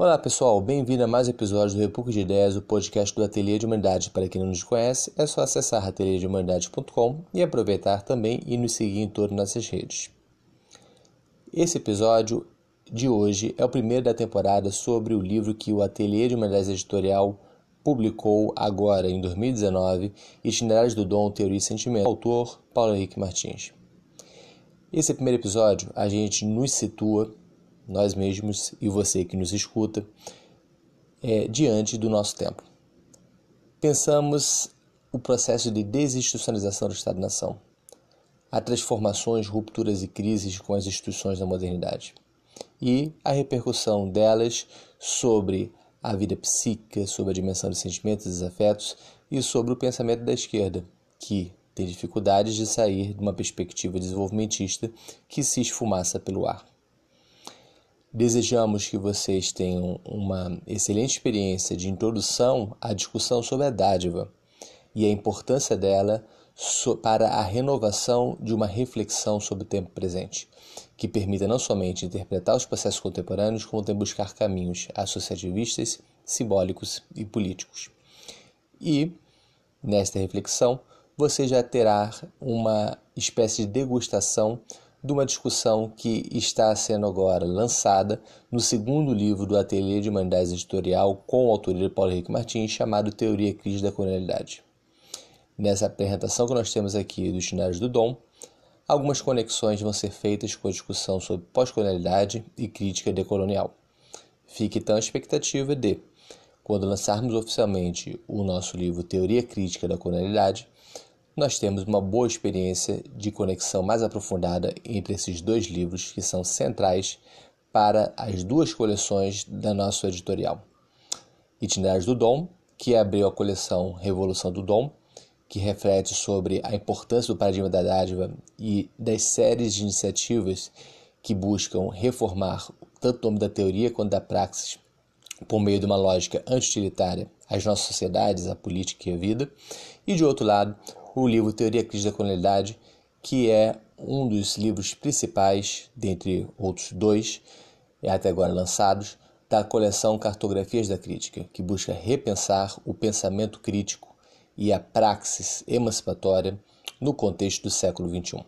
Olá pessoal, bem-vindo a mais um episódio do República de Ideias, o podcast do Ateliê de Humanidade. Para quem não nos conhece, é só acessar ateliêdehumanidade.com e aproveitar também e nos seguir em todas as nossas redes. Esse episódio de hoje é o primeiro da temporada sobre o livro que o Ateliê de Humanidades Editorial publicou agora em 2019, Itinerários do Dom, Teoria e Sentimento, autor Paulo Henrique Martins. Esse primeiro episódio a gente nos situa nós mesmos e você que nos escuta, é, diante do nosso tempo. Pensamos o processo de desinstitucionalização do Estado-nação, a transformações, rupturas e crises com as instituições da modernidade e a repercussão delas sobre a vida psíquica, sobre a dimensão dos sentimentos e dos afetos e sobre o pensamento da esquerda, que tem dificuldades de sair de uma perspectiva desenvolvimentista que se esfumaça pelo ar. Desejamos que vocês tenham uma excelente experiência de introdução à discussão sobre a dádiva e a importância dela para a renovação de uma reflexão sobre o tempo presente, que permita não somente interpretar os processos contemporâneos, como também buscar caminhos associativistas, simbólicos e políticos. E, nesta reflexão, você já terá uma espécie de degustação de uma discussão que está sendo agora lançada no segundo livro do Ateliê de Humanidades Editorial com a autoria de Paulo Henrique Martins, chamado Teoria Crítica da Colonialidade. Nessa apresentação que nós temos aqui dos Dicionários do Dom, algumas conexões vão ser feitas com a discussão sobre pós-colonialidade e crítica decolonial. Fique então a expectativa de, quando lançarmos oficialmente o nosso livro Teoria Crítica da Colonialidade, nós temos uma boa experiência de conexão mais aprofundada entre esses dois livros que são centrais para as duas coleções da nossa editorial. Itinerários do Dom, que abriu a coleção Revolução do Dom, que reflete sobre a importância do paradigma da dádiva e das séries de iniciativas que buscam reformar tanto o nome da teoria quanto da praxis por meio de uma lógica anti-utilitária as nossas sociedades, a política e a vida. E de outro lado, o livro Teoria Crítica da Colonialidade, que é um dos livros principais, dentre outros dois, até agora lançados, da coleção Cartografias da Crítica, que busca repensar o pensamento crítico e a praxis emancipatória no contexto do século XXI.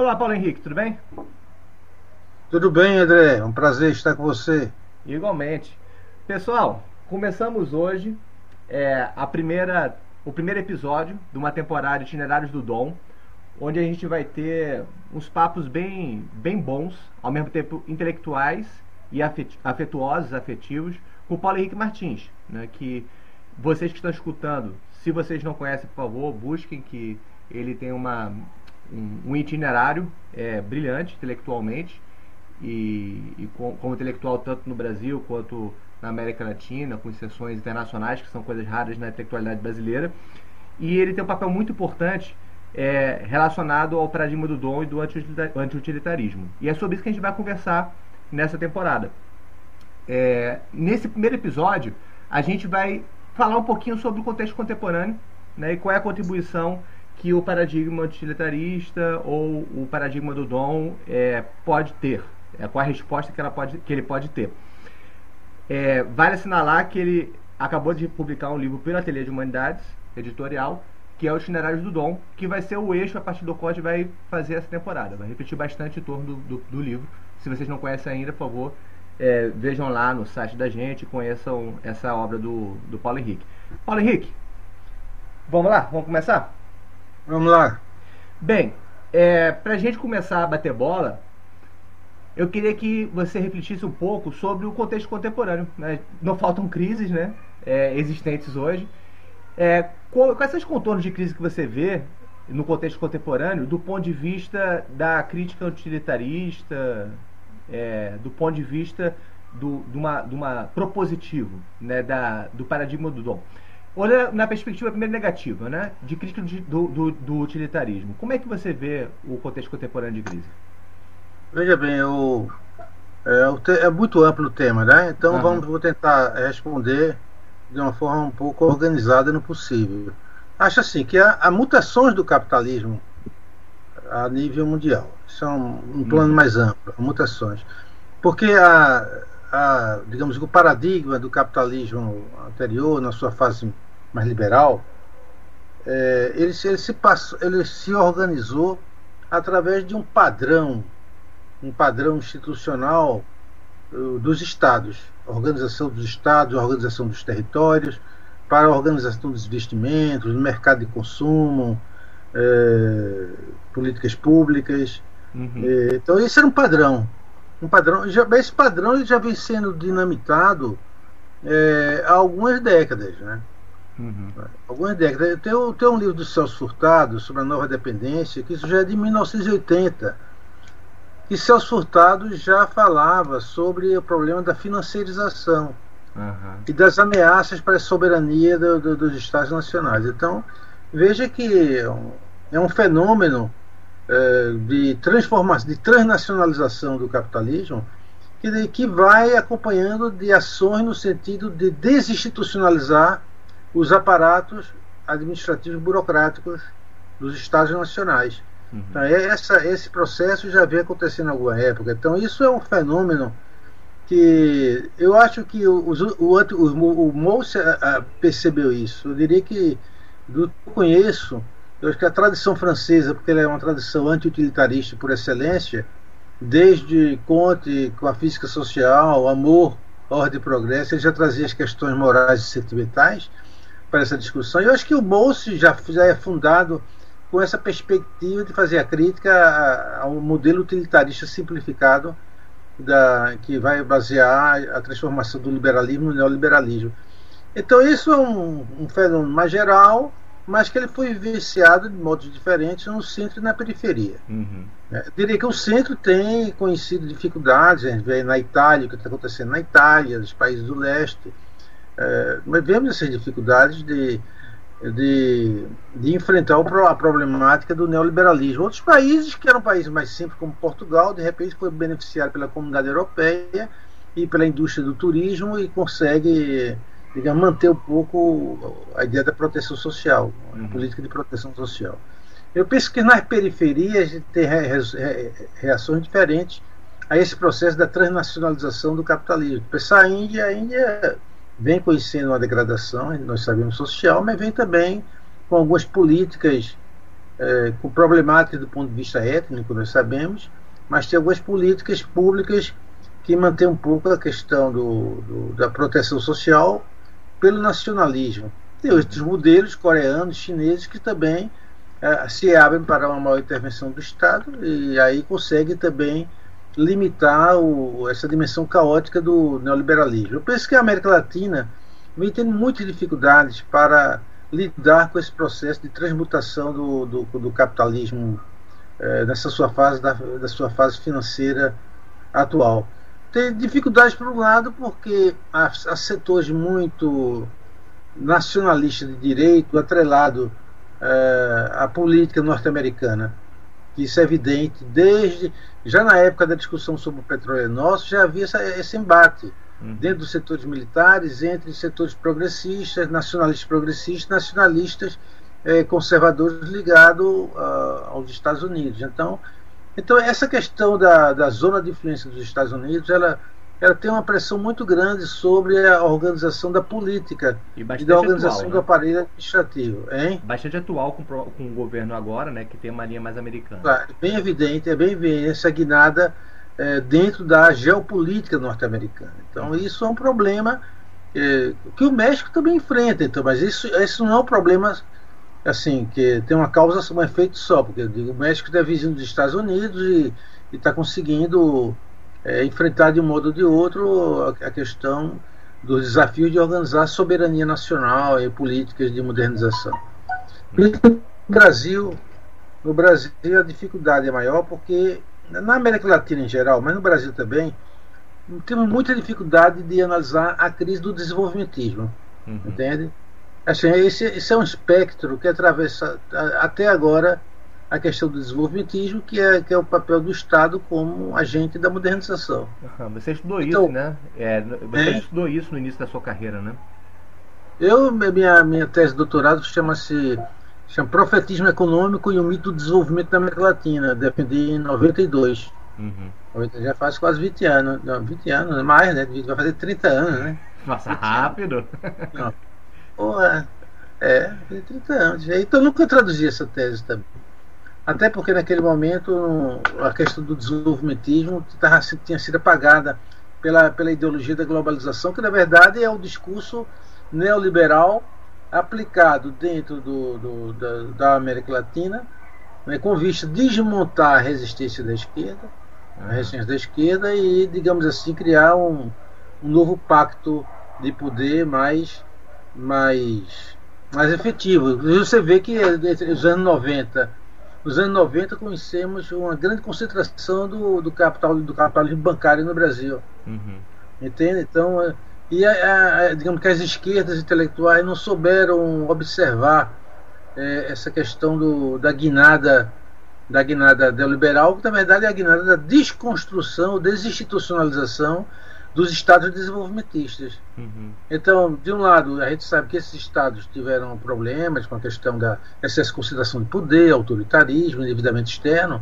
Olá, Paulo Henrique, tudo bem? Tudo bem, André. É um prazer estar com você. Igualmente. Pessoal, começamos hoje é, a primeira, o primeiro episódio de uma temporada Itinerários do Dom, onde a gente vai ter uns papos bem, bem bons, ao mesmo tempo intelectuais e afetuosos, afetivos, com o Paulo Henrique Martins, né, que vocês que estão escutando, se vocês não conhecem, por favor, busquem que ele tem uma um, itinerário é, brilhante intelectualmente e, e com, como intelectual tanto no Brasil quanto na América Latina, com sessões internacionais, que são coisas raras na intelectualidade brasileira. E ele tem um papel muito importante é, relacionado ao paradigma do dom e do anti-utilitarismo. E é sobre isso que a gente vai conversar nessa temporada. É, nesse primeiro episódio, a gente vai falar um pouquinho sobre o contexto contemporâneo né, e qual é a contribuição que o paradigma utilitarista ou o paradigma do dom é, pode ter, é, qual a resposta que, ela pode, que ele pode ter. É, vale assinalar que ele acabou de publicar um livro pelo Ateliê de Humanidades, editorial, que é o Itinerários do Dom, que vai ser o eixo a partir do qual a gente vai fazer essa temporada. Vai repetir bastante em torno do, do, do livro. Se vocês não conhecem ainda, por favor, é, vejam lá no site da gente conheçam essa obra do, do Paulo Henrique. Paulo Henrique, vamos lá? Vamos começar? Vamos lá. Bem, é, para a gente começar a bater bola, eu queria que você refletisse um pouco sobre o contexto contemporâneo. Né? Não faltam crises né, é, existentes hoje. É, quais são os contornos de crise que você vê no contexto contemporâneo do ponto de vista da crítica utilitarista, é, do ponto de vista do, de, uma, de uma propositivo, né, da, do paradigma do dom? Olha na perspectiva primeiro negativa, né? De crítica do, do, do, utilitarismo. Como é que você vê o contexto contemporâneo de crise? Veja bem, eu, É, é, muito amplo o tema, né? Então vamos, vou tentar responder de uma forma um pouco organizada no possível. Acho assim que há, há mutações do capitalismo a nível mundial. São um plano uhum. mais amplo, mutações. Porque a, a, digamos o paradigma do capitalismo anterior, na sua fase mais liberal, é, ele, ele, se passou, ele se organizou através de um padrão, um padrão institucional uh, dos estados, organização dos estados, organização dos territórios, para a organização dos investimentos, do mercado de consumo, é, políticas públicas. Uhum. É, então esse era um padrão, um padrão. Já, esse padrão já vem sendo dinamitado é, há algumas décadas, né? Uhum. Algumas décadas. Tem, tem um livro do Celso Furtado sobre a nova dependência, que isso já é de 1980. E Celso Furtado já falava sobre o problema da financiarização uhum. e das ameaças para a soberania do, do, dos Estados nacionais. Então, veja que é um fenômeno é, de transformação, de transnacionalização do capitalismo que, que vai acompanhando de ações no sentido de desinstitucionalizar os aparatos administrativos burocráticos dos Estados nacionais. Uhum. Então, é essa, esse processo já vem acontecendo em alguma época. Então, isso é um fenômeno que eu acho que o, o, o, o Mousse percebeu isso. Eu diria que, do que eu conheço, eu acho que a tradição francesa, porque ela é uma tradição anti-utilitarista por excelência, desde Conte com a física social, amor, ordem e progresso, ele já trazia as questões morais e sentimentais para essa discussão. E eu acho que o Bolse já, já é fundado com essa perspectiva de fazer a crítica ao modelo utilitarista simplificado da, que vai basear a transformação do liberalismo no neoliberalismo. Então isso é um, um fenômeno mais geral, mas que ele foi vivenciado de modos diferentes no centro e na periferia. Uhum. É, diria que o centro tem conhecido dificuldades, a gente vê na Itália, o que está acontecendo na Itália, nos países do leste, é, nós vemos essas dificuldades de, de, de enfrentar a problemática do neoliberalismo. Outros países, que eram países mais simples, como Portugal, de repente foi beneficiado pela comunidade europeia e pela indústria do turismo e consegue digamos, manter um pouco a ideia da proteção social, a uhum. política de proteção social. Eu penso que nas periferias tem reações diferentes a esse processo da transnacionalização do capitalismo. Pensar a Índia, a Índia vem conhecendo uma degradação, nós sabemos, social, mas vem também com algumas políticas é, com problemáticas do ponto de vista étnico, nós sabemos, mas tem algumas políticas públicas que mantêm um pouco a questão do, do, da proteção social pelo nacionalismo. Tem outros modelos coreanos, chineses, que também é, se abrem para uma maior intervenção do Estado e aí conseguem também limitar o, essa dimensão caótica do neoliberalismo. Eu penso que a América Latina vem tendo muitas dificuldades para lidar com esse processo de transmutação do, do, do capitalismo é, nessa sua fase da, da, sua fase financeira atual. Tem dificuldades por um lado porque há, há setores muito nacionalistas de direito atrelado é, à política norte-americana isso é evidente desde já na época da discussão sobre o petróleo nosso já havia essa, esse embate uhum. dentro dos setores militares entre setores progressistas, nacionalistas progressistas, nacionalistas eh, conservadores ligados uh, aos Estados Unidos. Então, então essa questão da, da zona de influência dos Estados Unidos, ela ela tem uma pressão muito grande sobre a organização da política e, e da organização atual, né? do aparelho administrativo. Hein? Bastante atual com, com o governo agora, né, que tem uma linha mais americana. Claro, bem evidente, é bem evidente essa guinada é, dentro da geopolítica norte-americana. Então, isso é um problema é, que o México também enfrenta, então, mas isso, isso não é um problema assim, que tem uma causa, um efeito só, porque digo, o México é vizinho dos Estados Unidos e está conseguindo é, enfrentar de um modo ou de outro a, a questão do desafio de organizar soberania nacional e políticas de modernização. No Brasil, no Brasil a dificuldade é maior porque na América Latina em geral, mas no Brasil também, temos muita dificuldade de analisar a crise do desenvolvimentismo, uhum. entende? Assim, esse, esse, é um espectro que atravessa até agora a questão do desenvolvimentismo, que é, que é o papel do Estado como agente da modernização. Você estudou então, isso, né? É, você é, estudou isso no início da sua carreira, né? Eu, minha, minha tese de doutorado chama-se chama Profetismo Econômico e o Mito do Desenvolvimento da América Latina. Defendi em 92. Uhum. Já faz quase 20 anos. Não, 20 anos, mais, né? Vai fazer 30 anos, né? Nossa, rápido! Não. Porra, é, 30 anos. Então nunca traduzi essa tese também. Até porque naquele momento a questão do desenvolvimentismo tinha sido apagada pela, pela ideologia da globalização, que na verdade é o discurso neoliberal aplicado dentro do, do da, da, América Latina, né, com vista a desmontar a resistência da esquerda, a resistência da esquerda e, digamos assim, criar um, um novo pacto de poder mais, mais, mais efetivo. Você vê que nos anos 90 nos anos 90 conhecemos uma grande concentração do, do capital do capitalismo bancário no Brasil. Uhum. Entende? Então, é, e a, a, digamos que as esquerdas intelectuais não souberam observar é, essa questão do, da guinada da guinada neoliberal, que na verdade é a guinada da desconstrução, desinstitucionalização dos estados desenvolvimentistas. Uhum. Então, de um lado, a gente sabe que esses estados tiveram problemas com a questão da excesso de consideração de poder, autoritarismo, endividamento externo,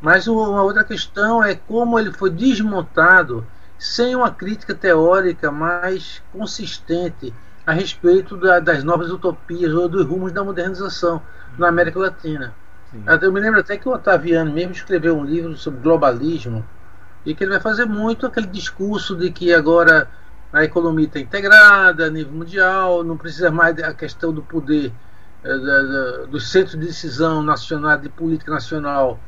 mas uma outra questão é como ele foi desmontado sem uma crítica teórica mais consistente a respeito da, das novas utopias ou dos rumos da modernização na América Latina. Sim. Eu me lembro até que o Otaviano mesmo escreveu um livro sobre globalismo, e que ele vai fazer muito aquele discurso de que agora a economia está integrada a nível mundial, não precisa mais da questão do poder da, dos centros de decisão nacional, de política nacional,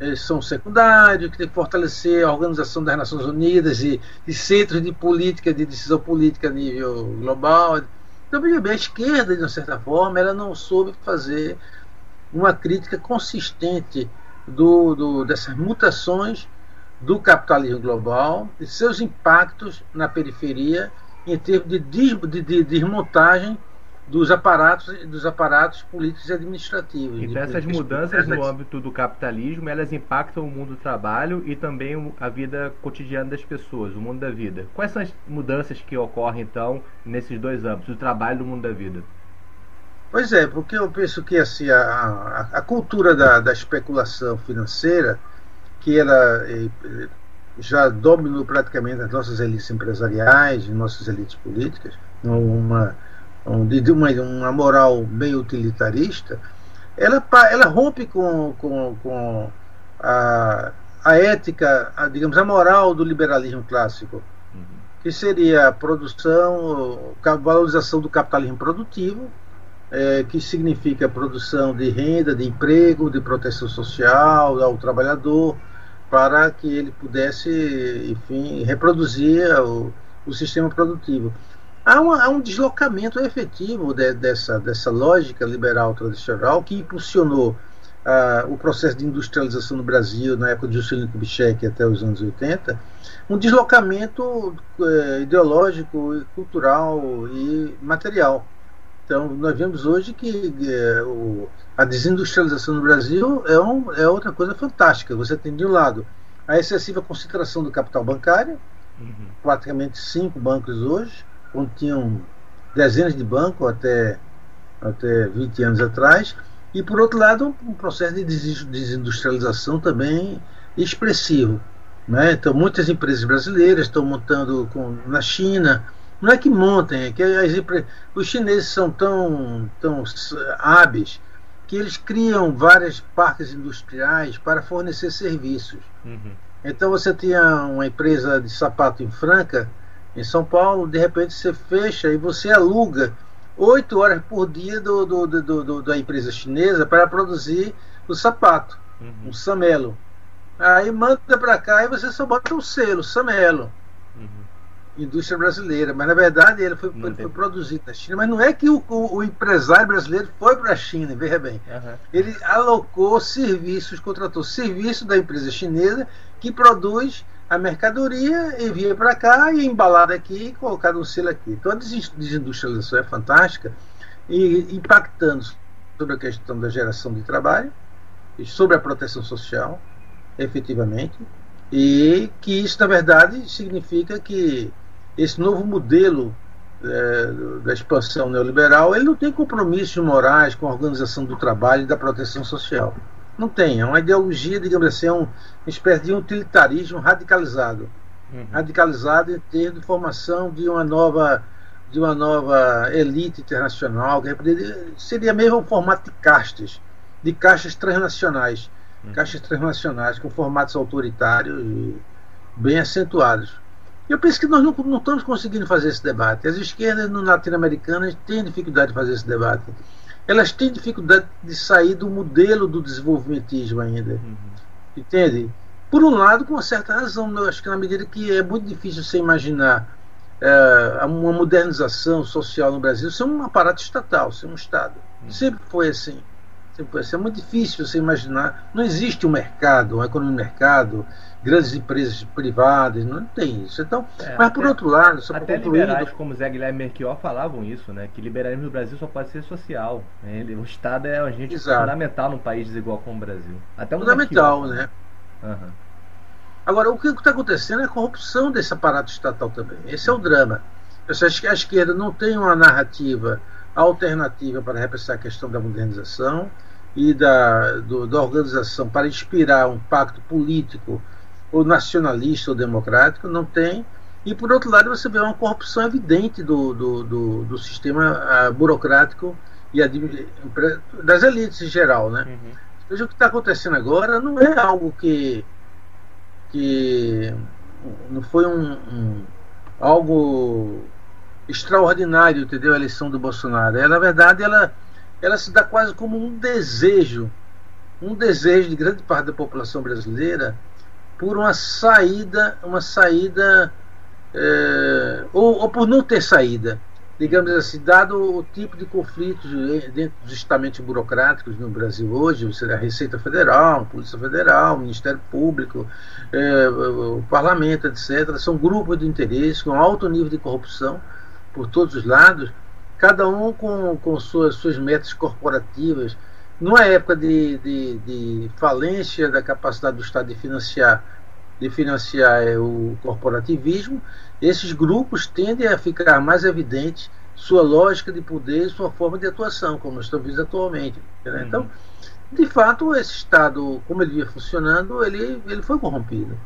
eles são secundários, que tem que fortalecer a Organização das Nações Unidas e, e centros de política, de decisão política a nível global. Então, a esquerda, de uma certa forma, ela não soube fazer uma crítica consistente do, do, dessas mutações do capitalismo global e seus impactos na periferia em termos de, de, de desmontagem dos aparatos dos aparatos políticos e administrativos. Então essas mudanças no âmbito do capitalismo, elas impactam o mundo do trabalho e também a vida cotidiana das pessoas, o mundo da vida. Quais são as mudanças que ocorrem então nesses dois âmbitos, do trabalho e do mundo da vida? Pois é, porque eu penso que assim, a, a, a cultura da, da especulação financeira que ela eh, já dominou praticamente as nossas elites empresariais, nossas elites políticas, uma, uma, uma moral bem utilitarista, ela, ela rompe com, com, com a, a ética, a, digamos, a moral do liberalismo clássico, uhum. que seria a produção, a valorização do capitalismo produtivo, é, que significa a produção de renda, de emprego, de proteção social ao trabalhador, para que ele pudesse, enfim, reproduzir o, o sistema produtivo. Há, uma, há, um deslocamento efetivo de, dessa, dessa lógica liberal tradicional que impulsionou uh, o processo de industrialização no Brasil na época de Juscelino Kubitschek até os anos 80, um deslocamento uh, ideológico, cultural e material. Então, nós vemos hoje que uh, o, a desindustrialização no Brasil é, um, é outra coisa fantástica. Você tem, de um lado, a excessiva concentração do capital bancário, uhum. praticamente cinco bancos hoje, onde tinham dezenas de bancos até, até 20 anos atrás, e, por outro lado, um processo de desindustrialização também expressivo. Né? Então, muitas empresas brasileiras estão montando com, na China. Não é que montem, é que as, os chineses são tão, tão hábeis que eles criam vários parques industriais para fornecer serviços. Uhum. Então você tinha uma empresa de sapato em Franca, em São Paulo, de repente você fecha e você aluga oito horas por dia do, do, do, do, da empresa chinesa para produzir o sapato, uhum. um samelo. Aí manda para cá e você só bota o selo, samelo indústria brasileira, mas na verdade ele foi, foi, foi produzido na China. Mas não é que o, o, o empresário brasileiro foi para a China, veja bem. Uhum. Ele alocou serviços, contratou serviço da empresa chinesa que produz a mercadoria, envia para cá e é embalada aqui e colocado um selo aqui. Então a desindustrialização é fantástica e impactando sobre a questão da geração de trabalho sobre a proteção social, efetivamente, e que isso, na verdade, significa que esse novo modelo é, da expansão neoliberal ele não tem compromissos morais com a organização do trabalho e da proteção social. Não tem, é uma ideologia, digamos assim, é uma espécie de utilitarismo radicalizado. Uhum. Radicalizado em termos de formação de uma nova de uma nova elite internacional, que seria mesmo um formato de castas, de caixas transnacionais, uhum. caixas transnacionais com formatos autoritários bem acentuados. Eu penso que nós não, não estamos conseguindo fazer esse debate. As esquerdas latino-americanas têm dificuldade de fazer esse debate. Elas têm dificuldade de sair do modelo do desenvolvimentismo ainda. Uhum. Entende? Por um lado, com uma certa razão, eu acho que na medida que é muito difícil você imaginar é, uma modernização social no Brasil ser um aparato estatal, ser um Estado. Uhum. Sempre foi assim. Sempre foi assim. É muito difícil você imaginar. Não existe um mercado, uma economia de mercado, grandes empresas privadas, não tem isso. Então, é, mas por outro lado, só até liberais como Zé Guilherme Merchior falavam isso, né? Que liberalismo no Brasil só pode ser social. Né? O Estado é um agente Exato. fundamental num país desigual como o Brasil. Até fundamental, né? Uhum. Agora, o que está acontecendo é a corrupção desse aparato estatal também. Esse é o drama. acho que a esquerda não tem uma narrativa alternativa para repressar a questão da modernização e da, do, da organização para inspirar um pacto político ou nacionalista ou democrático, não tem. E, por outro lado, você vê uma corrupção evidente do, do, do, do sistema uh, burocrático e das elites em geral. Né? Uhum. Veja o que está acontecendo agora não é algo que que não foi um, um algo extraordinário, entendeu? A eleição do Bolsonaro. Ela, na verdade, ela, ela se dá quase como um desejo, um desejo de grande parte da população brasileira por uma saída, uma saída, é, ou, ou por não ter saída digamos assim, dado o tipo de conflitos dentro dos estamentos burocráticos no Brasil hoje, a Receita Federal, a Polícia Federal, o Ministério Público, é, o Parlamento, etc., são grupos de interesse com alto nível de corrupção por todos os lados, cada um com, com suas, suas metas corporativas. Numa época de, de, de falência da capacidade do Estado de financiar de financiar é, o corporativismo, esses grupos tendem a ficar mais evidentes sua lógica de poder e sua forma de atuação, como nós estamos vendo atualmente. Né? Uhum. Então, de fato, esse Estado, como ele ia funcionando, ele, ele foi corrompido.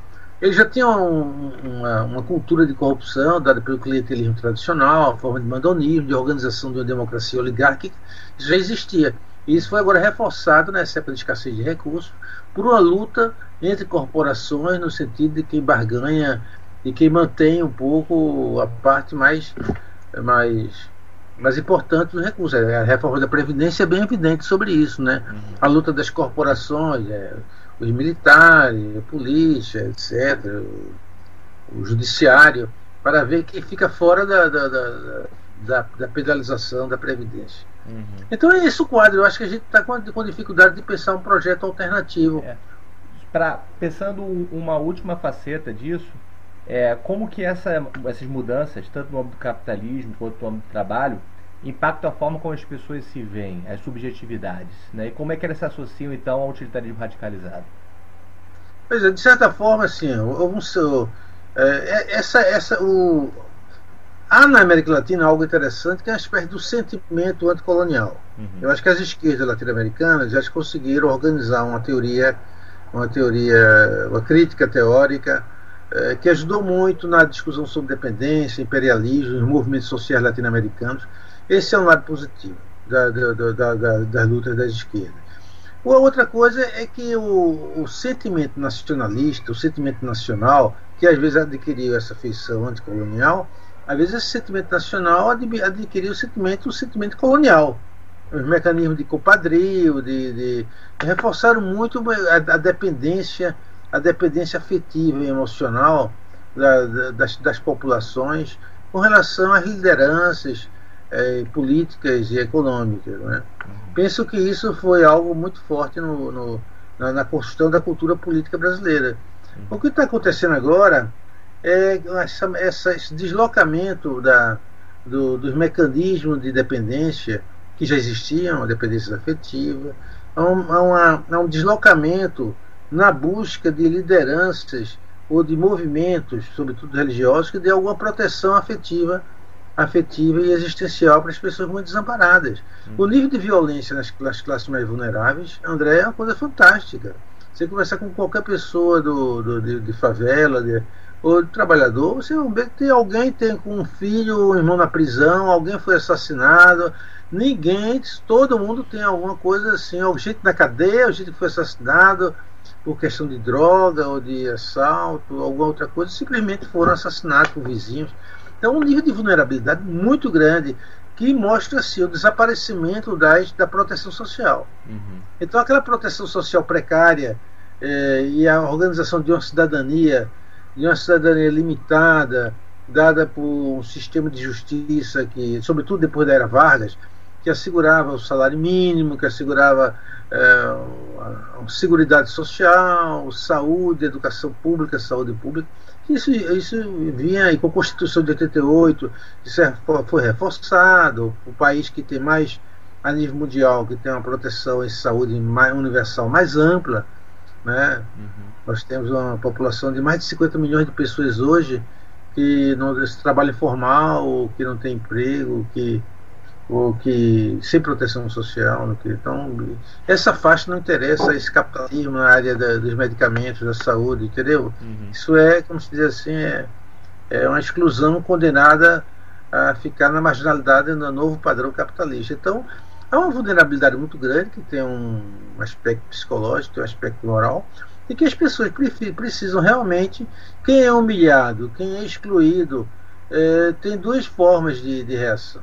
Ele já tinha um, uma, uma, cultura de corrupção dada pelo clientelismo tradicional, a forma de mandonismo, de organização de uma democracia oligárquica, já existia. E isso foi agora reforçado nessa época de escassez de recursos por uma luta entre corporações no sentido de quem barganha e quem mantém um pouco a parte mais, mais, mais importante dos recursos. A reforma da Previdência é bem evidente sobre isso. Né? Uhum. A luta das corporações, é, os militares, a polícia, etc., o, o judiciário, para ver quem fica fora da, da, da, da, da pedalização da Previdência. Uhum. Então é esse o quadro. Eu acho que a gente está com, com dificuldade de pensar um projeto alternativo. É. Pra, pensando uma última faceta disso, é, como que essa, essas mudanças, tanto no âmbito do capitalismo quanto no âmbito do trabalho, impactam a forma como as pessoas se veem, as subjetividades, né? E como é que elas se associam então ao utilitarismo radicalizado? Pois é, de certa forma, assim, eu, é, essa, essa, o, há na América Latina algo interessante que é a espécie do sentimento anticolonial. Uhum. Eu acho que as esquerdas latino-americanas já conseguiram organizar uma teoria, uma teoria, uma crítica teórica é, que ajudou muito na discussão sobre dependência, imperialismo, os movimentos sociais latino-americanos. Esse é um lado positivo da, da, da, das lutas das esquerdas. A outra coisa é que o, o, sentimento nacionalista, o sentimento nacional, que às vezes adquiriu essa feição anticolonial, às vezes esse sentimento nacional adquiriu o sentimento, o sentimento colonial. Os mecanismos de compadrio, de, de, reforçaram muito a, a dependência a dependência afetiva e emocional da, da, das, das, populações com relação às lideranças é, políticas e econômicas. Né? Penso que isso foi algo muito forte no, no, na, na, construção da cultura política brasileira. O que está acontecendo agora é essa, essa, esse deslocamento da, do, dos mecanismos de dependência que já existiam, a dependência afetiva, há um, há uma, há um deslocamento na busca de lideranças ou de movimentos, sobretudo religiosos, que dê alguma proteção afetiva, afetiva e existencial para as pessoas muito desamparadas. Hum. O nível de violência nas, nas, classes mais vulneráveis, André, é uma coisa fantástica. Você conversar com qualquer pessoa do, do de, de, favela de, de trabalhador, você ver que tem alguém tem com um filho, um irmão na prisão, alguém foi assassinado. Ninguém, todo mundo tem alguma coisa assim, o gente na cadeia, o gente que foi assassinado por questão de droga ou de assalto, alguma outra coisa, simplesmente foram assassinados por vizinhos. Então, um nível de vulnerabilidade muito grande que mostra assim, o desaparecimento das, da proteção social. Uhum. Então, aquela proteção social precária eh, e a organização de uma cidadania, de uma cidadania limitada, dada por um sistema de justiça que, sobretudo depois da era Vargas, que assegurava o salário mínimo, que assegurava é, a Seguridade Social, saúde, educação pública, saúde pública. Isso, isso vinha aí com a Constituição de 88, isso é, foi reforçado. O país que tem mais, a nível mundial, que tem uma proteção em saúde mais universal mais ampla. Né? Uhum. Nós temos uma população de mais de 50 milhões de pessoas hoje que não trabalho informal, que não tem emprego, que ou que sem proteção social, que então essa faixa não interessa esse capitalismo na área da, dos medicamentos, da saúde, entendeu? Uhum. Isso é, como se diz assim, é, é uma exclusão condenada a ficar na marginalidade no novo padrão capitalista. Então há uma vulnerabilidade muito grande que tem um aspecto psicológico, tem um aspecto moral e que as pessoas precisam realmente quem é humilhado, quem é excluído é, tem duas formas de, de reação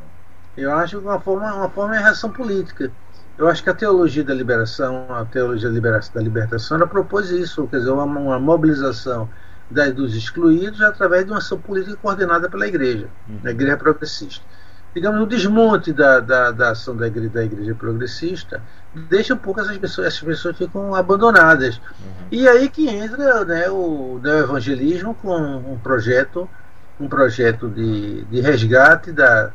eu acho que uma forma, uma forma é a reação política. Eu acho que a teologia da liberação, a teologia da libertação, ela propôs isso, quer dizer, uma, uma mobilização da, dos excluídos através de uma ação política coordenada pela igreja, uhum. a igreja progressista. Digamos, o desmonte da, da, da ação da igreja, da igreja progressista deixa um pouco essas pessoas, essas pessoas ficam abandonadas. Uhum. E aí que entra né, o, o evangelismo com um projeto, um projeto de, de resgate da,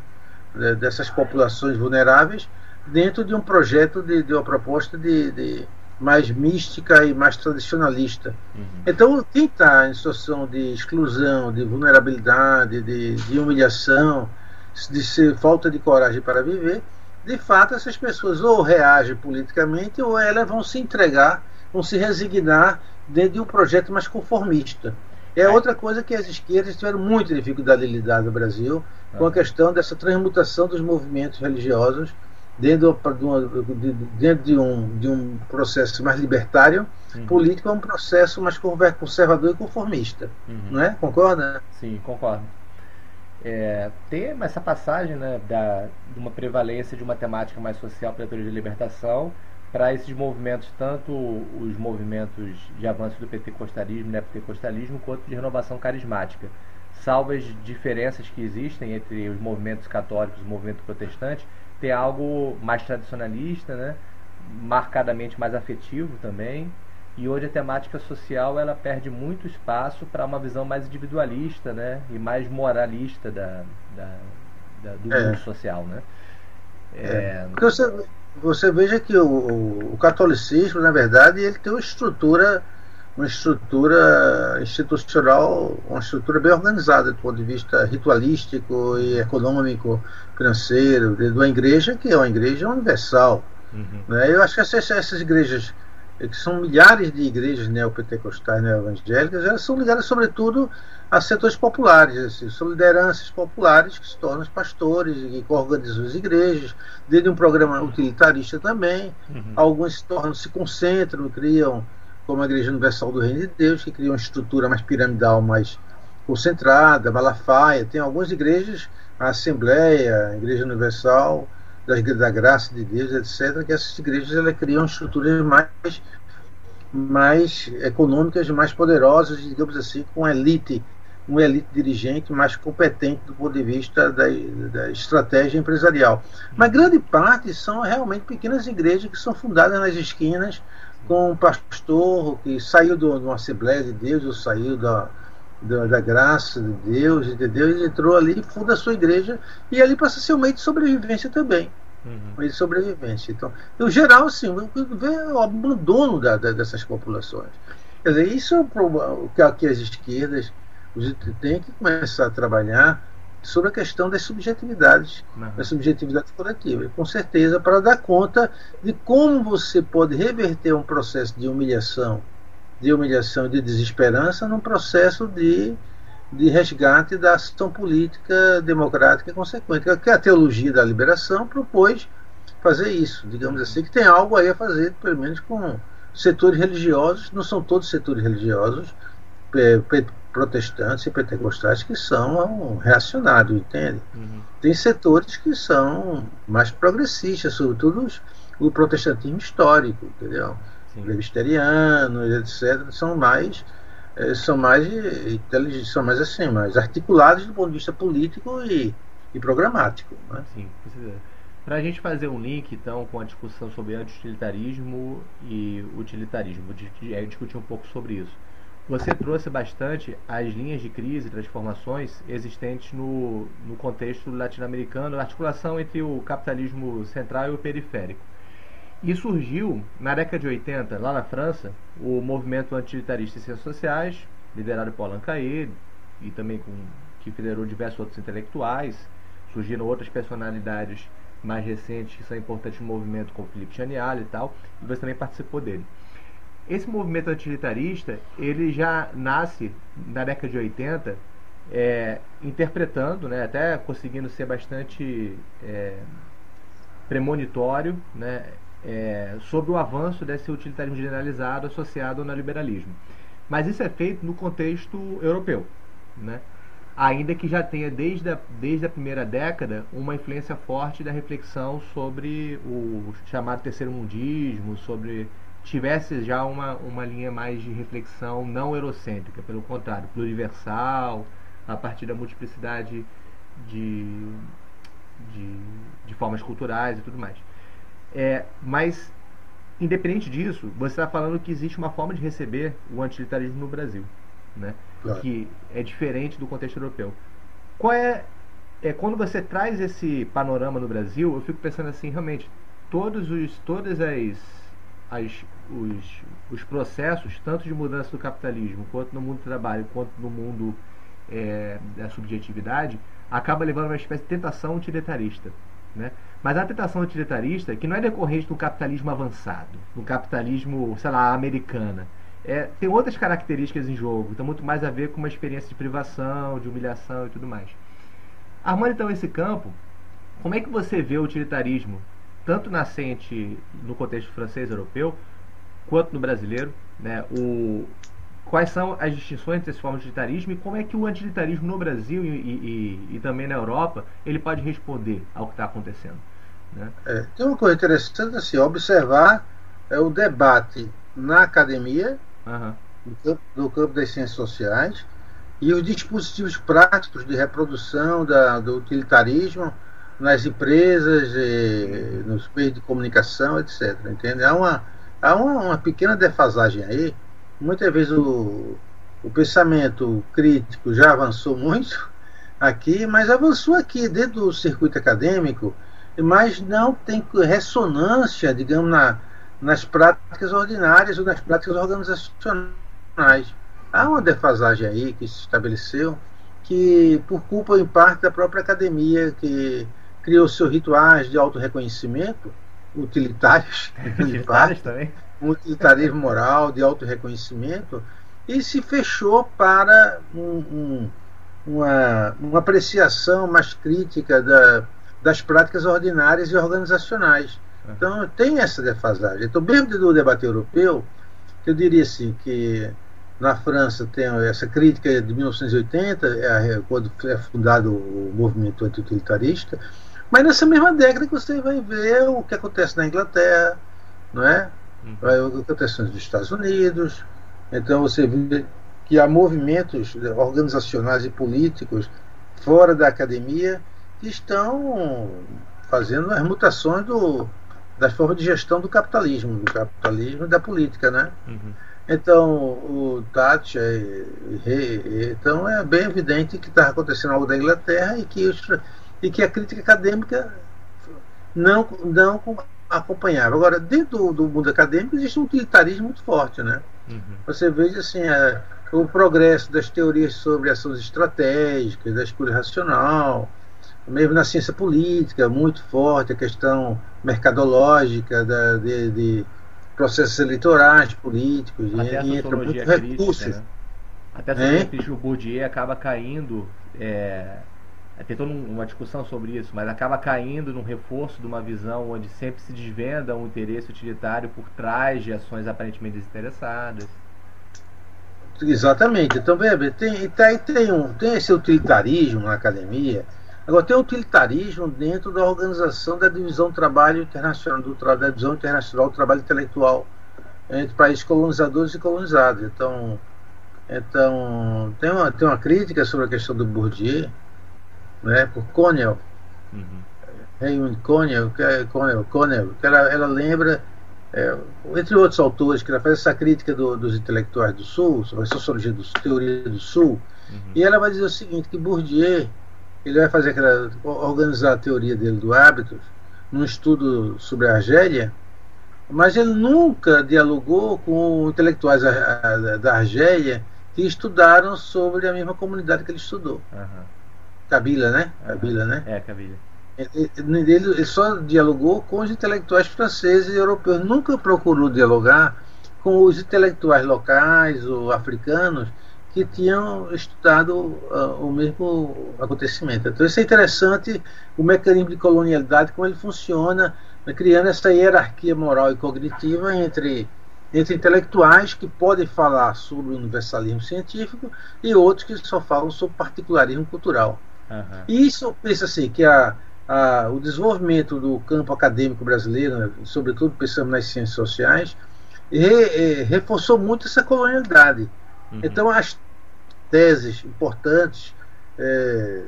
né, dessas populações vulneráveis dentro de um projeto de, de uma proposta de, de, mais mística e mais tradicionalista. Uhum. Então, quem está em situação de exclusão, de vulnerabilidade, de, de humilhação, de ser falta de coragem para viver, de fato essas pessoas ou reagem politicamente ou elas vão se entregar, vão se resignar dentro de um projeto mais conformista. É outra coisa que as esquerdas tiveram muita dificuldade de lidar no Brasil, com a questão dessa transmutação dos movimentos religiosos dentro, de, dentro de, um, de um processo mais libertário uhum. político a um processo mais conservador e conformista. Uhum. Não é? Concorda? Sim, concordo. É, tem essa passagem né, da, de uma prevalência de uma temática mais social para a teoria de libertação para esses movimentos, tanto os movimentos de avanço do pentecostalismo, neopentecostalismo, quanto de renovação carismática salvo as diferenças que existem entre os movimentos católicos e o movimento protestante, tem algo mais tradicionalista, né? marcadamente mais afetivo também. E hoje a temática social ela perde muito espaço para uma visão mais individualista né? e mais moralista da, da, da do é. mundo social. Né? É. É... Você, você veja que o, o catolicismo, na verdade, ele tem uma estrutura uma estrutura institucional, uma estrutura bem organizada do ponto de vista ritualístico e econômico, financeiro, de uma igreja que é uma igreja universal. Uhum. Né? Eu acho que essas, essas igrejas, que são milhares de igrejas neopentecostais, neoevangélicas, elas são ligadas sobretudo a setores populares, assim, são lideranças populares que se tornam pastores e que organizam as igrejas, dentro de um programa utilitarista também. Uhum. Alguns se tornam, se concentram, criam como a Igreja Universal do Reino de Deus, que cria uma estrutura mais piramidal, mais concentrada, Malafaia. Tem algumas igrejas, a Assembleia, a Igreja Universal, das, da Graça de Deus, etc., que essas igrejas elas criam estruturas mais, mais econômicas, mais poderosas, digamos assim, com elite, uma elite dirigente mais competente do ponto de vista da, da estratégia empresarial. Mas grande parte são realmente pequenas igrejas que são fundadas nas esquinas, com um pastor que saiu de uma Assembleia de Deus, ou saiu da, da, graça de Deus, entendeu? Ele entrou ali, funda a sua igreja e ali passa a ser um meio de sobrevivência também. uhum. de sobrevivência. Então, no geral, assim, vê o abandono da, da, dessas populações. Quer dizer, isso é o que as esquerdas têm que começar a trabalhar sobre a questão das subjetividades, uhum. das subjetividades coletivas, com certeza, para dar conta de como você pode reverter um processo de humilhação, de humilhação e de desesperança num processo de, de resgate da ação política democrática consequente. Que a teologia da liberação propôs fazer isso, digamos assim, que tem algo aí a fazer, pelo menos com setores religiosos, não são todos setores religiosos, protestantes e pentecostais que são reacionários, entende? Uhum. Tem setores que são mais progressistas, sobretudo os, o protestantismo histórico, entendeu? Presbiterianos, etc., são mais eh, são mais são mais assim, mais articulados do ponto de vista político e, e programático. Né? Sim, para a gente fazer um link então com a discussão sobre anti-utilitarismo e utilitarismo, discutir um pouco sobre isso. Você trouxe bastante as linhas de crise e transformações existentes no, no contexto latino-americano, a articulação entre o capitalismo central e o periférico. E surgiu, na década de 80, lá na França, o movimento antilitarista em ciências sociais, liderado por Alain Cahier, e também com, que federou diversos outros intelectuais. Surgiram outras personalidades mais recentes que são importantes no movimento, como Felipe Chanial e tal, e você também participou dele. Esse movimento utilitarista, ele já nasce na década de 80, é, interpretando, né, até conseguindo ser bastante é, premonitório, né, é, sobre o avanço desse utilitarismo generalizado associado ao neoliberalismo. Mas isso é feito no contexto europeu, né? ainda que já tenha desde a, desde a primeira década uma influência forte da reflexão sobre o chamado terceiro mundismo, sobre tivesse já uma, uma linha mais de reflexão não eurocêntrica, pelo contrário, pluriversal, a partir da multiplicidade de, de, de formas culturais e tudo mais. É, mas, independente disso, você está falando que existe uma forma de receber o antilitarismo no Brasil, né? Claro. que é diferente do contexto europeu. Qual é, é quando você traz esse panorama no Brasil, eu fico pensando assim, realmente, todos os, todas as as, os, os processos, tanto de mudança do capitalismo, quanto no mundo do trabalho, quanto no mundo é, da subjetividade, acaba levando a uma espécie de tentação utilitarista. Né? Mas a tentação utilitarista, que não é decorrente do capitalismo avançado, do capitalismo, sei lá, americana, é, tem outras características em jogo, então muito mais a ver com uma experiência de privação, de humilhação e tudo mais. Armando então esse campo, como é que você vê o utilitarismo tanto nascente no contexto francês europeu quanto no brasileiro, né? O, quais são as distinções entre essas formas de utilitarismo e como é que o antilitarismo no Brasil e, e, e também na Europa ele pode responder ao que está acontecendo. Né? É, tem uma coisa interessante assim, observar é, o debate na academia, uhum. no, campo, no, campo, das ciências sociais, e os dispositivos práticos de reprodução da, do utilitarismo nas empresas, nos meios de comunicação, etc. Entende? Há uma, há uma, uma pequena defasagem aí. Muitas vezes o, o pensamento crítico já avançou muito aqui, mas avançou aqui dentro do circuito acadêmico, mas não tem ressonância, digamos, na, nas práticas ordinárias ou nas práticas organizacionais. Há uma defasagem aí que se estabeleceu, que por culpa em parte da própria academia, que criou seus rituais de autorreconhecimento, utilitários, utilitários também. Um utilitarismo moral, de autorreconhecimento, e se fechou para um, um, uma, uma apreciação mais crítica da, das práticas ordinárias e organizacionais. É. Então tem essa defasagem. Então, mesmo do debate europeu, eu diria assim que na França tem essa crítica de 1980, é, quando é fundado o movimento anti-utilitarista, mas nessa mesma década que você vai ver o que acontece na Inglaterra, não é? Uhum. O que acontece nos Estados Unidos. Então você vê que há movimentos organizacionais e políticos fora da academia que estão fazendo as mutações do, das formas de gestão do capitalismo, do capitalismo e da política, né? Uhum. Então, o Thatcher, então é bem evidente que está acontecendo algo da Inglaterra e que os, e que a crítica acadêmica não, não acompanhava. Agora, dentro do, do mundo acadêmico existe um utilitarismo muito forte, né? Uhum. Você veja assim, é, o progresso das teorias sobre ações estratégicas, da escolha racional, mesmo na ciência política, muito forte a questão mercadológica da, de, de processos eleitorais, políticos, Até e, entra muito crítica, recursos. Né? Até a sociologia Bourdieu acaba caindo, é, tem toda uma discussão sobre isso, mas acaba caindo num reforço de uma visão onde sempre se desvenda um interesse utilitário por trás de ações aparentemente desinteressadas. Exatamente. Então, veja, tem, tem, tem, um, tem esse utilitarismo na academia, Agora, tem utilitarismo dentro da organização da divisão trabalho internacional, do, da divisão internacional do trabalho intelectual entre países colonizadores e colonizados. Então, então tem, uma, tem uma crítica sobre a questão do Bourdieu, né, por Connell, uhum. Raymond Connell, é, Connell, Connell, que ela, ela lembra, é, entre outros autores, que ela faz essa crítica do, dos intelectuais do Sul, sobre a sociologia do teoria do Sul, uhum. e ela vai dizer o seguinte, que Bourdieu ele vai fazer aquela organizar a teoria dele do hábito num estudo sobre a Argélia, mas ele nunca dialogou com intelectuais da Argélia que estudaram sobre a mesma comunidade que ele estudou. Uhum. Kabila, né? Kabila, né? É, Kabila. Ele, ele, ele, só dialogou com os intelectuais franceses e europeus, nunca procurou dialogar com os intelectuais locais ou africanos que tinham estudado uh, o mesmo acontecimento. Então, isso é interessante, o mecanismo de colonialidade, como ele funciona, né, criando essa hierarquia moral e cognitiva entre, entre intelectuais que podem falar sobre o universalismo científico e outros que só falam sobre particularismo cultural. Uhum. E isso, pensa assim, que a, a, o desenvolvimento do campo acadêmico brasileiro, né, sobretudo pensando nas ciências sociais, re, reforçou muito essa colonialidade. Uhum. Então, as teses importantes, é,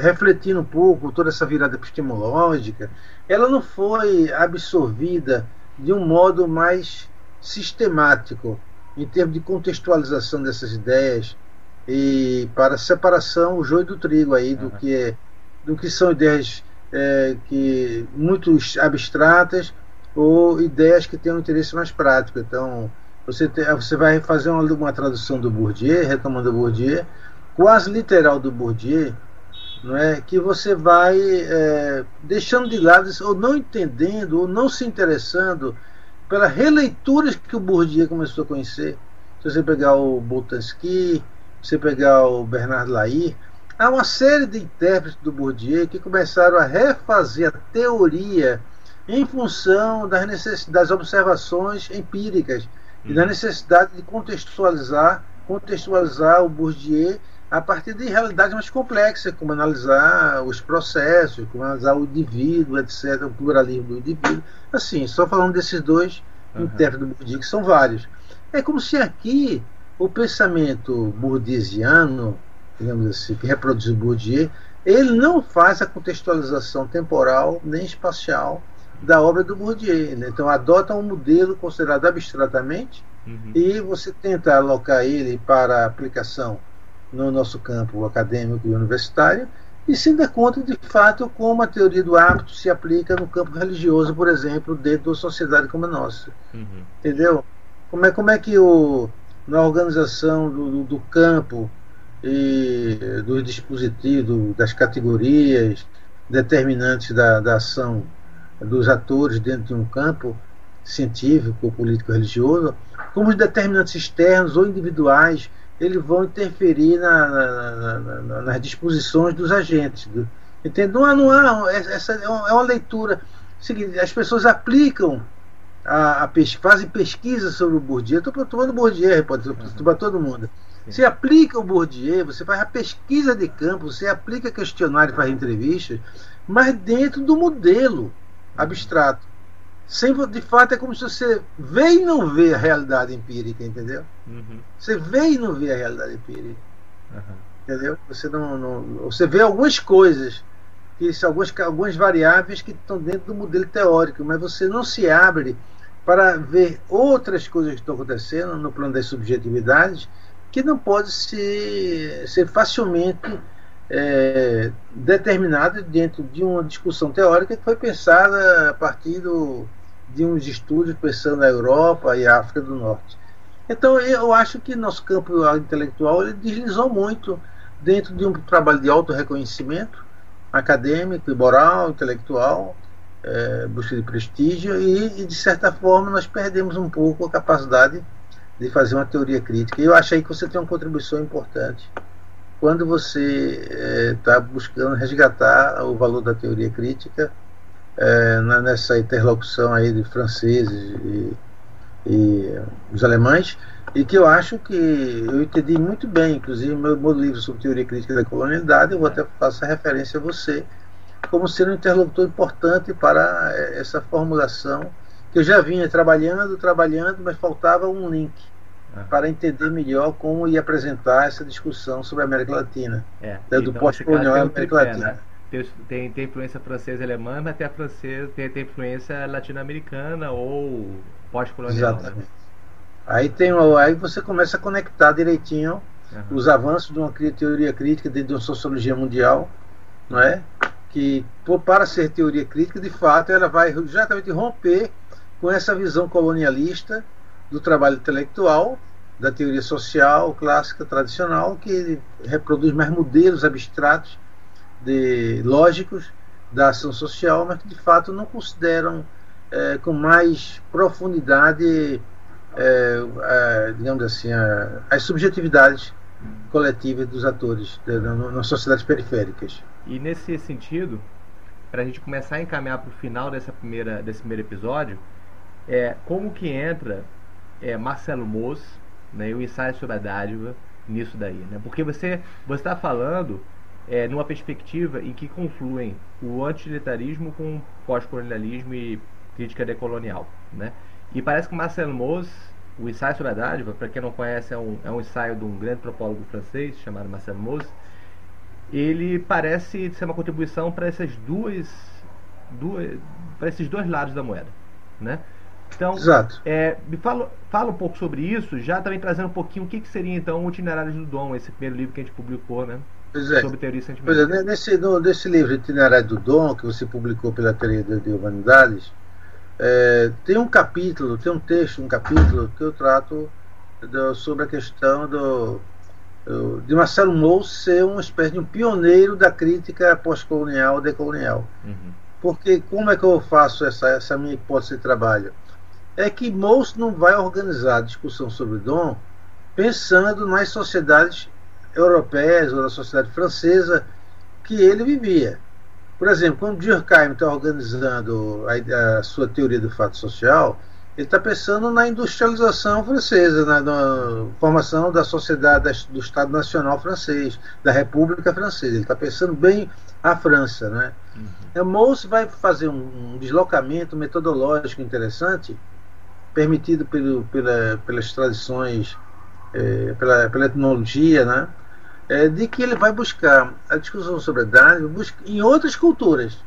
refletindo um pouco toda essa virada epistemológica, ela não foi absorvida de um modo mais sistemático em termos de contextualização dessas ideias e para separação o joio do trigo aí do que do que são ideias é, que muito abstratas ou ideias que têm um interesse mais prático então você, te, você vai fazer uma, uma tradução do Bourdieu, retomando o Bourdieu, quase literal do Bourdieu, não é? que você vai é, deixando de lado ou não entendendo ou não se interessando pelas releituras que o Bourdieu começou a conhecer. Se você pegar o Boltanski, você pegar o Bernard Lahire, há uma série de intérpretes do Bourdieu que começaram a refazer a teoria em função das, necessidades, das observações empíricas e da necessidade de contextualizar, contextualizar o Bourdieu a partir de realidades mais complexas, como analisar os processos, como analisar o indivíduo, etc., o pluralismo do indivíduo. Assim, só falando desses dois uhum. intérpretes do Bourdieu, que são vários. É como se aqui o pensamento bourdieusiano, digamos assim, que reproduz o Bourdieu, ele não faz a contextualização temporal nem espacial da obra do Bourdieu. Né? Então, adota um modelo considerado abstratamente uhum. e você tenta alocar ele para aplicação no nosso campo acadêmico e universitário e se dá conta de fato como a teoria do hábito se aplica no campo religioso, por exemplo, dentro de uma sociedade como a nossa. Uhum. Entendeu? Como é, como é que o, na organização do, do, do campo e dos dispositivos, das categorias determinantes da, da ação dos atores dentro de um campo científico, político, religioso, como os determinantes externos ou individuais, eles vão interferir na, na, na, nas disposições dos agentes. Entende? Não há, não há essa é uma leitura seguinte, as pessoas aplicam a, a pesquisa, fazem pesquisa sobre o Bourdieu. Estou tomando Bourdieu, pode para todo mundo. Você aplica o Bourdieu, você faz a pesquisa de campo, você aplica questionário, faz entrevistas, mas dentro do modelo abstrato. Sem, de fato, é como se você vê e não vê a realidade empírica, entendeu? Uhum. Você vê e não vê a realidade empírica. Uhum. Entendeu? Você, não, não, você vê algumas coisas, que são algumas, algumas variáveis que estão dentro do modelo teórico, mas você não se abre para ver outras coisas que estão acontecendo no plano das subjetividades que não pode ser, ser facilmente é, determinada dentro de uma discussão teórica que foi pensada a partir do, de uns estudos pensando na Europa e África do Norte. Então eu acho que nosso campo intelectual ele deslizou muito dentro de um trabalho de auto-reconhecimento acadêmico, moral, intelectual, é, busca de prestígio e, e, de certa forma, nós perdemos um pouco a capacidade de fazer uma teoria crítica. E eu achei que você tem uma contribuição importante quando você está é, buscando resgatar o valor da teoria crítica é, nessa interlocução aí de franceses e, e os alemães, e que eu acho que eu entendi muito bem, inclusive meu, meu livro sobre teoria crítica da colonialidade, eu vou até fazer referência a você como sendo um interlocutor importante para é, essa formulação que eu já vinha trabalhando, trabalhando, mas faltava um link para entender melhor como ia apresentar essa discussão sobre a América Latina, é, né, do então, pós-colonial América Latina. Né? Tem, tem, tem, influência francesa e alemã, mas tem a francesa, tem, tem influência latino-americana ou pós-colonial. Né? Exatamente. Né? Aí, tem, aí você começa a conectar direitinho uhum. os avanços de uma teoria crítica dentro de uma sociologia mundial, não é? Que para ser teoria crítica, de fato, ela vai exatamente romper com essa visão colonialista do trabalho intelectual, da teoria social clássica tradicional, que reproduz mais modelos abstratos de lógicos da ação social, mas que de fato não consideram é, com mais profundidade, é, digamos assim, as subjetividades coletivas dos atores nas sociedades periféricas. E nesse sentido, para a gente começar a encaminhar para o final dessa primeira, desse primeiro episódio, é como que entra é, Marcelo Moss né, e o ensaio sobre a dádiva nisso daí, né? Porque você está falando é, numa perspectiva em que confluem o antilitarismo com o pós-colonialismo e crítica decolonial, né? E parece que Marcelo Moss, o ensaio sobre a dádiva, para quem não conhece, é um, é um ensaio de um grande antropólogo francês chamado Marcelo Moss, ele parece ser uma contribuição para essas duas, duas para esses dois lados da moeda, né? Então, Exato. É, me fala, fala um pouco sobre isso, já também trazendo um pouquinho o que, que seria então o Itinerário do Dom, esse primeiro livro que a gente publicou, né? Pois é. Sobre teoria e Pois é, nesse, no, nesse livro Itinerário do Dom, que você publicou pela Teoria de Humanidades, é, tem um capítulo, tem um texto, um capítulo que eu trato do, sobre a questão do, de Marcelo Mous ser uma espécie de um pioneiro da crítica pós-colonial decolonial. Uhum. Porque como é que eu faço essa, essa minha hipótese de trabalho? é que Mous não vai organizar a discussão sobre Dom pensando nas sociedades europeias ou na sociedade francesa que ele vivia. Por exemplo, quando Durkheim está organizando a, a, sua teoria do fato social, ele está pensando na industrialização francesa, na, na formação da sociedade do Estado Nacional francês, da República Francesa. Ele está pensando bem a França. Né? Uhum. Mous vai fazer um, um deslocamento metodológico interessante permitido pelo, pela, pelas tradições, é, pela, pela etnologia, né? É, de que ele vai buscar a discussão sobre a idade em outras culturas.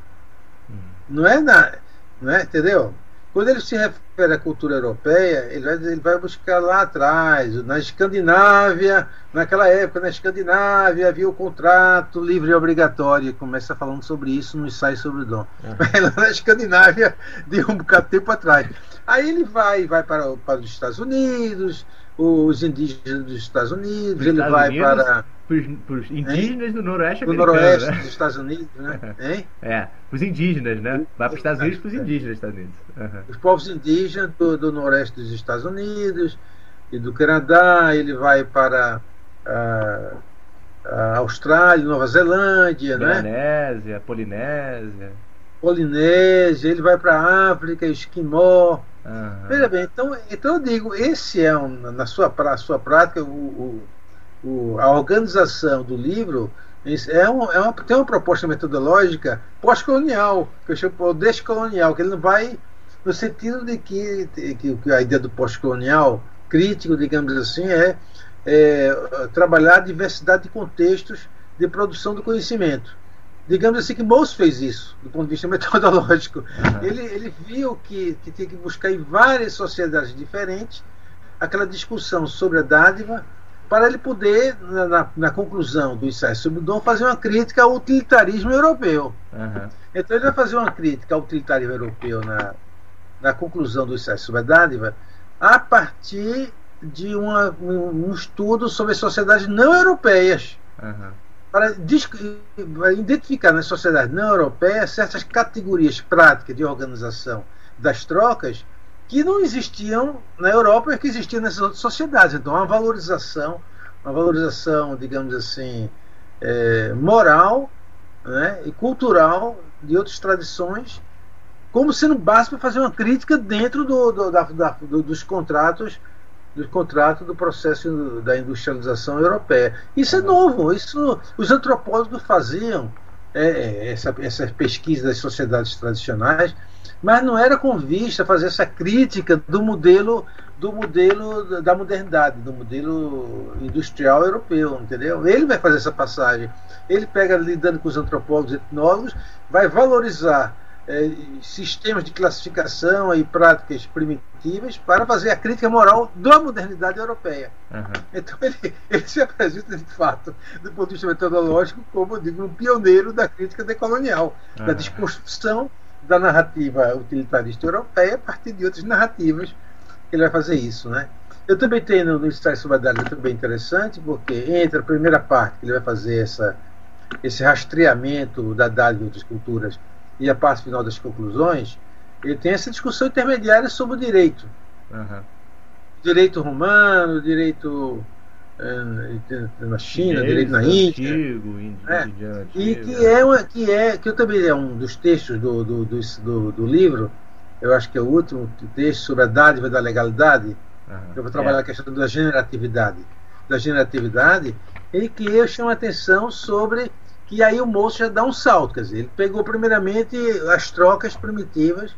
Hum. Não é na, não é, entendeu? Quando ele se refere à cultura europeia, ele vai, ele vai buscar lá atrás, na Escandinávia, naquela época, na Escandinávia havia o contrato livre e obrigatório, começa falando sobre isso no ensaio sobre o dom. Uhum. na Escandinávia, de um bocado de tempo atrás. Aí ele vai, vai para, para os Estados Unidos, os indígenas dos Estados Unidos, ele Estados vai Unidos, para. Para os indígenas hein? do Noroeste do Noroeste né? dos Estados Unidos, né? Hein? É, os indígenas, né? Vai para os Estados Unidos para os indígenas dos Estados Unidos. Uhum. Os povos indígenas do, do Noroeste dos Estados Unidos e do Canadá, ele vai para a, a Austrália, Nova Zelândia, Melanésia, né? Polinésia. Polinésia, ele vai para a África, Esquimó. Uhum. Veja bem, então, então eu digo, esse é, um, na sua, pra, sua prática, o, o, o, a organização do livro é, um, é uma, tem uma proposta metodológica pós-colonial, que eu chamo de descolonial, que ele não vai no sentido de que, que, que a ideia do pós-colonial crítico, digamos assim, é, é trabalhar a diversidade de contextos de produção do conhecimento digamos assim que Mous fez isso, do ponto de vista metodológico. Uhum. Ele, ele viu que, que tinha que buscar em várias sociedades diferentes aquela discussão sobre a dádiva para ele poder, na, na conclusão do ensaio sobre o dom, fazer uma crítica ao utilitarismo europeu. Uhum. Então ele vai fazer uma crítica ao utilitarismo europeu na, na conclusão do ensaio sobre a dádiva a partir de uma, um, um estudo sobre sociedades não europeias. Uhum. Para, identificar nas sociedades não europeias certas categorias práticas de organização das trocas que não existiam na Europa e que existiam nessas outras sociedades. Então, uma valorização, uma valorização, digamos assim, é, moral né, e cultural de outras tradições, como sendo base para fazer uma crítica dentro do, do, da, da, do, dos contratos do contrato do processo da industrialização europeia. Isso é novo, isso os antropólogos faziam é, é essa, essa pesquisa das sociedades tradicionais mas não era com vista fazer essa crítica do modelo do modelo da modernidade, do modelo industrial europeu, entendeu? Ele vai fazer essa passagem. Ele pega lidando com os antropólogos e etnólogos, vai valorizar é, sistemas de classificação e práticas primitivas para fazer a crítica moral da modernidade europeia. Uhum. Então ele, ele, se apresenta de fato, do ponto de vista metodológico, como eu digo, um pioneiro da crítica decolonial, uhum. da desconstrução da narrativa utilitarista europeia a partir de outras narrativas que ele vai fazer isso, né? Eu também tenho no, no Estágio sobre a Dálica também interessante, porque entre a primeira parte, que ele vai fazer essa, esse rastreamento da dádiva e outras culturas, e a parte final das conclusões, ele tem essa discussão intermediária sobre o direito. Uhum. Direito romano, direito é, na China, direito na Índia, antigo, é, e que é, uma, que é que eu também é um dos textos do, do, do, do, livro, eu acho que é o último texto sobre a dádiva da legalidade, uhum, eu vou trabalhar é. a questão da generatividade, da generatividade, e que eu chamo a atenção sobre que aí o moço já dá um salto, quer dizer, ele pegou primeiramente as trocas primitivas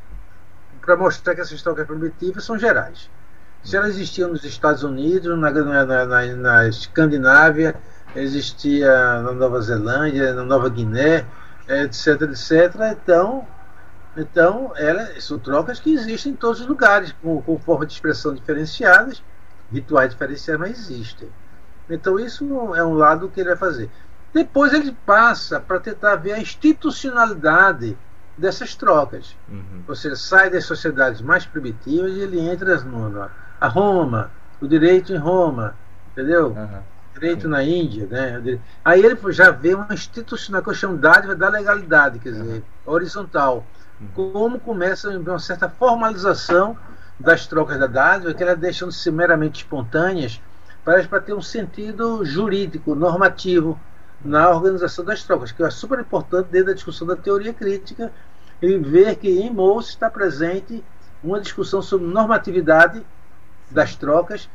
para mostrar que essas trocas primitivas são gerais se ela existia nos Estados Unidos, na, na, na, na Escandinávia, existia na Nova Zelândia, na Nova Guiné, etc, etc. Então, então ela, são trocas que existem em todos os lugares, com, com forma de expressão diferenciadas, rituais diferenciados, mas existem. Então isso é um lado que ele vai fazer. Depois ele passa para tentar ver a institucionalidade dessas trocas. Uhum. Ou seja, sai das sociedades mais primitivas e ele entra no, a Roma, o direito em Roma, entendeu? Uhum. Direito Sim. na Índia, né? Aí ele já vê uma institucional que eu chamo dádiva da legalidade, quer dizer, uhum. horizontal. Como começa uma certa formalização das trocas da dádiva, que elas deixam de ser meramente espontâneas, para ter um sentido jurídico, normativo na organização das trocas, que é super importante dentro da discussão da teoria crítica, e ver que em Mous está presente uma discussão sobre normatividade das trocas,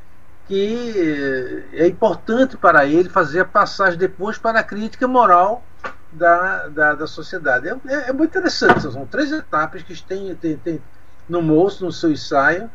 que é importante para ele fazer a passagem depois para a crítica moral da, da, da sociedade. É, é, é, muito interessante, são três etapas que tem, tem, tem no moço, no seu ensaio,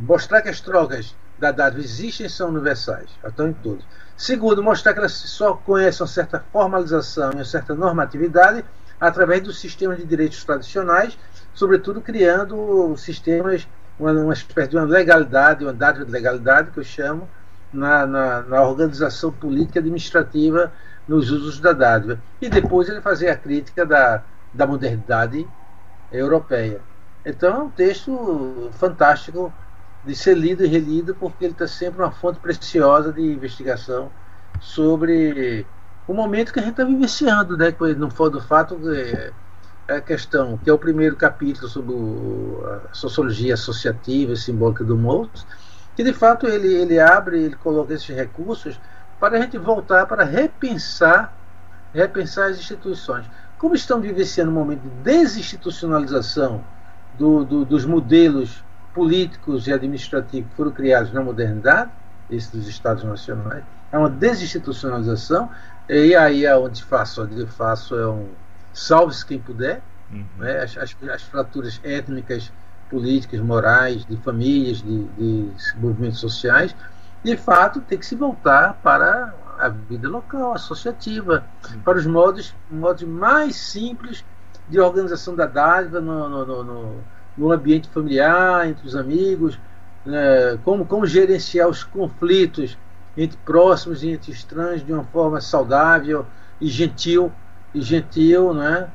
mostrar que as trocas da dádiva existem e são universais, estão em todos. Segundo, mostrar que elas só conhecem uma certa formalização e uma certa normatividade através dos sistemas de direitos tradicionais, sobretudo criando sistemas uma, uma espécie de uma legalidade, uma dádiva de legalidade, que eu chamo, na, na, na, organização política administrativa nos usos da dádiva. E depois ele fazia a crítica da, da modernidade europeia. Então é um texto fantástico de ser lido e relido, porque ele está sempre uma fonte preciosa de investigação sobre o momento que a gente está vivenciando, né? for do fato que a questão, que é o primeiro capítulo sobre a sociologia associativa e simbólica do Moulton, que de fato ele, ele abre, ele coloca esses recursos para a gente voltar para repensar, repensar as instituições. Como estão vivenciando um momento de desinstitucionalização do, do, dos modelos políticos e administrativos que foram criados na modernidade, esses dos Estados Nacionais, é uma desinstitucionalização, e aí é onde faço, onde faço é um salve-se quem puder, uhum. né? as, as, as, fraturas étnicas, políticas, morais, de famílias, de, de movimentos sociais, de fato tem que se voltar para a vida local, associativa, uhum. para os modos, modos mais simples de organização da dádiva no, no, no, no ambiente familiar, entre os amigos, né? como, como gerenciar os conflitos entre próximos e entre estranhos de uma forma saudável e gentil e gentil, né?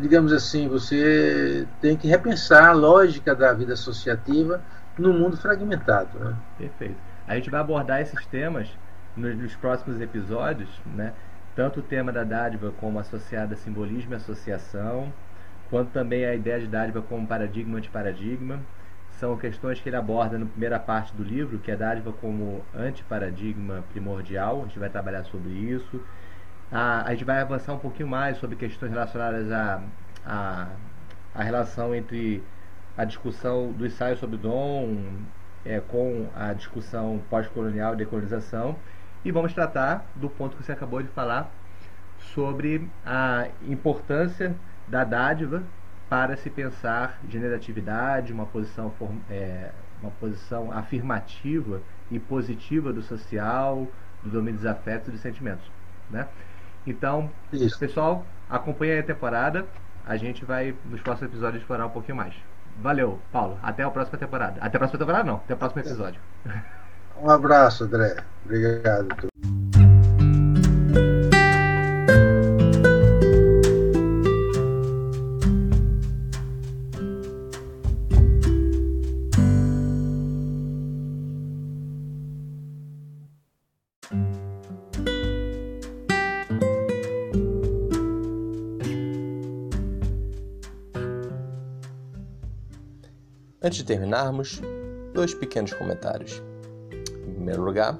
Digamos assim, você tem que repensar a lógica da vida associativa no mundo fragmentado. Né? Perfeito. A gente vai abordar esses temas nos, nos próximos episódios, né? Tanto o tema da dádiva como associada a simbolismo e associação, quanto também a ideia de dádiva como paradigma antiparadigma. São questões que ele aborda na primeira parte do livro, que é dádiva como antiparadigma primordial. A gente vai trabalhar sobre isso. A, a gente vai avançar um pouquinho mais sobre questões relacionadas à a, a, a, relação entre a discussão do ensaio sobre dom é, com a discussão pós-colonial e decolonização. E vamos tratar do ponto que você acabou de falar sobre a importância da dádiva para se pensar generatividade, uma posição, é, uma posição afirmativa e positiva do social, do domínio dos afetos e dos sentimentos. Né? Então, Isso. pessoal, acompanhe a temporada. A gente vai, nos próximos episódios, explorar um pouquinho mais. Valeu, Paulo. Até a próxima temporada. Até a próxima temporada, não. Até o próximo episódio. Um abraço, André. Obrigado. Antes de terminarmos, dois pequenos comentários. Em primeiro lugar,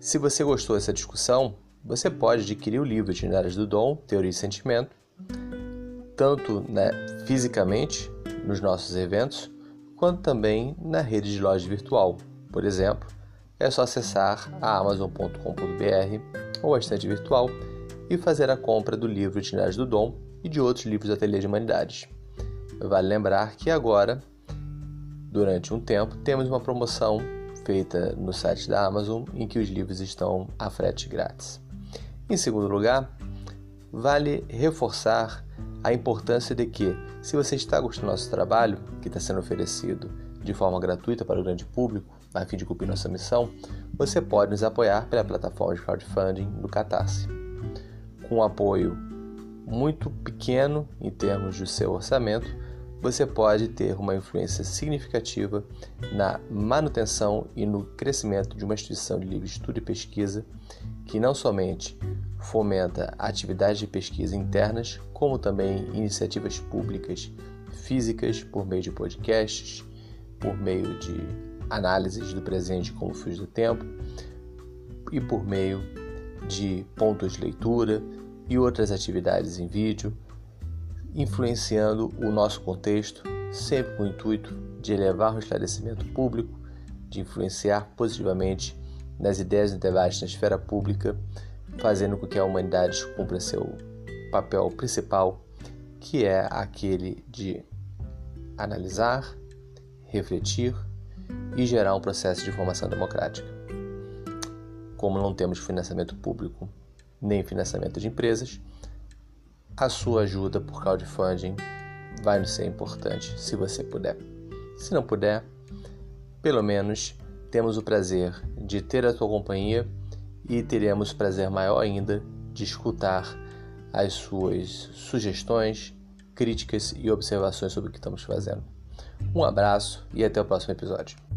se você gostou dessa discussão, você pode adquirir o livro Itinerários do Dom, Teoria e Sentimento, tanto né, fisicamente nos nossos eventos, quanto também na rede de loja virtual. Por exemplo, é só acessar a amazon.com.br ou a estante virtual e fazer a compra do livro Itinerários do Dom e de outros livros da Ateliê de Humanidades. Vale lembrar que agora Durante um tempo, temos uma promoção feita no site da Amazon em que os livros estão a frete grátis. Em segundo lugar, vale reforçar a importância de que, se você está gostando do nosso trabalho, que está sendo oferecido de forma gratuita para o grande público, a fim de cumprir nossa missão, você pode nos apoiar pela plataforma de crowdfunding do Catarse. Com um apoio muito pequeno em termos do seu orçamento, você pode ter uma influência significativa na manutenção e no crescimento de uma instituição de livre estudo e pesquisa que não somente fomenta atividades de pesquisa internas, como também iniciativas públicas físicas por meio de podcasts, por meio de análises do presente como fios do tempo e por meio de pontos de leitura e outras atividades em vídeo influenciando o nosso contexto, sempre com o intuito de elevar o esclarecimento público, de influenciar positivamente nas ideias e debates na esfera pública, fazendo com que a humanidade cumpra seu papel principal, que é aquele de analisar, refletir e gerar um processo de formação democrática. Como não temos financiamento público nem financiamento de empresas, a sua ajuda por crowdfunding vai nos ser importante, se você puder. Se não puder, pelo menos temos o prazer de ter a tua companhia e teremos prazer maior ainda de escutar as suas sugestões, críticas e observações sobre o que estamos fazendo. Um abraço e até o próximo episódio.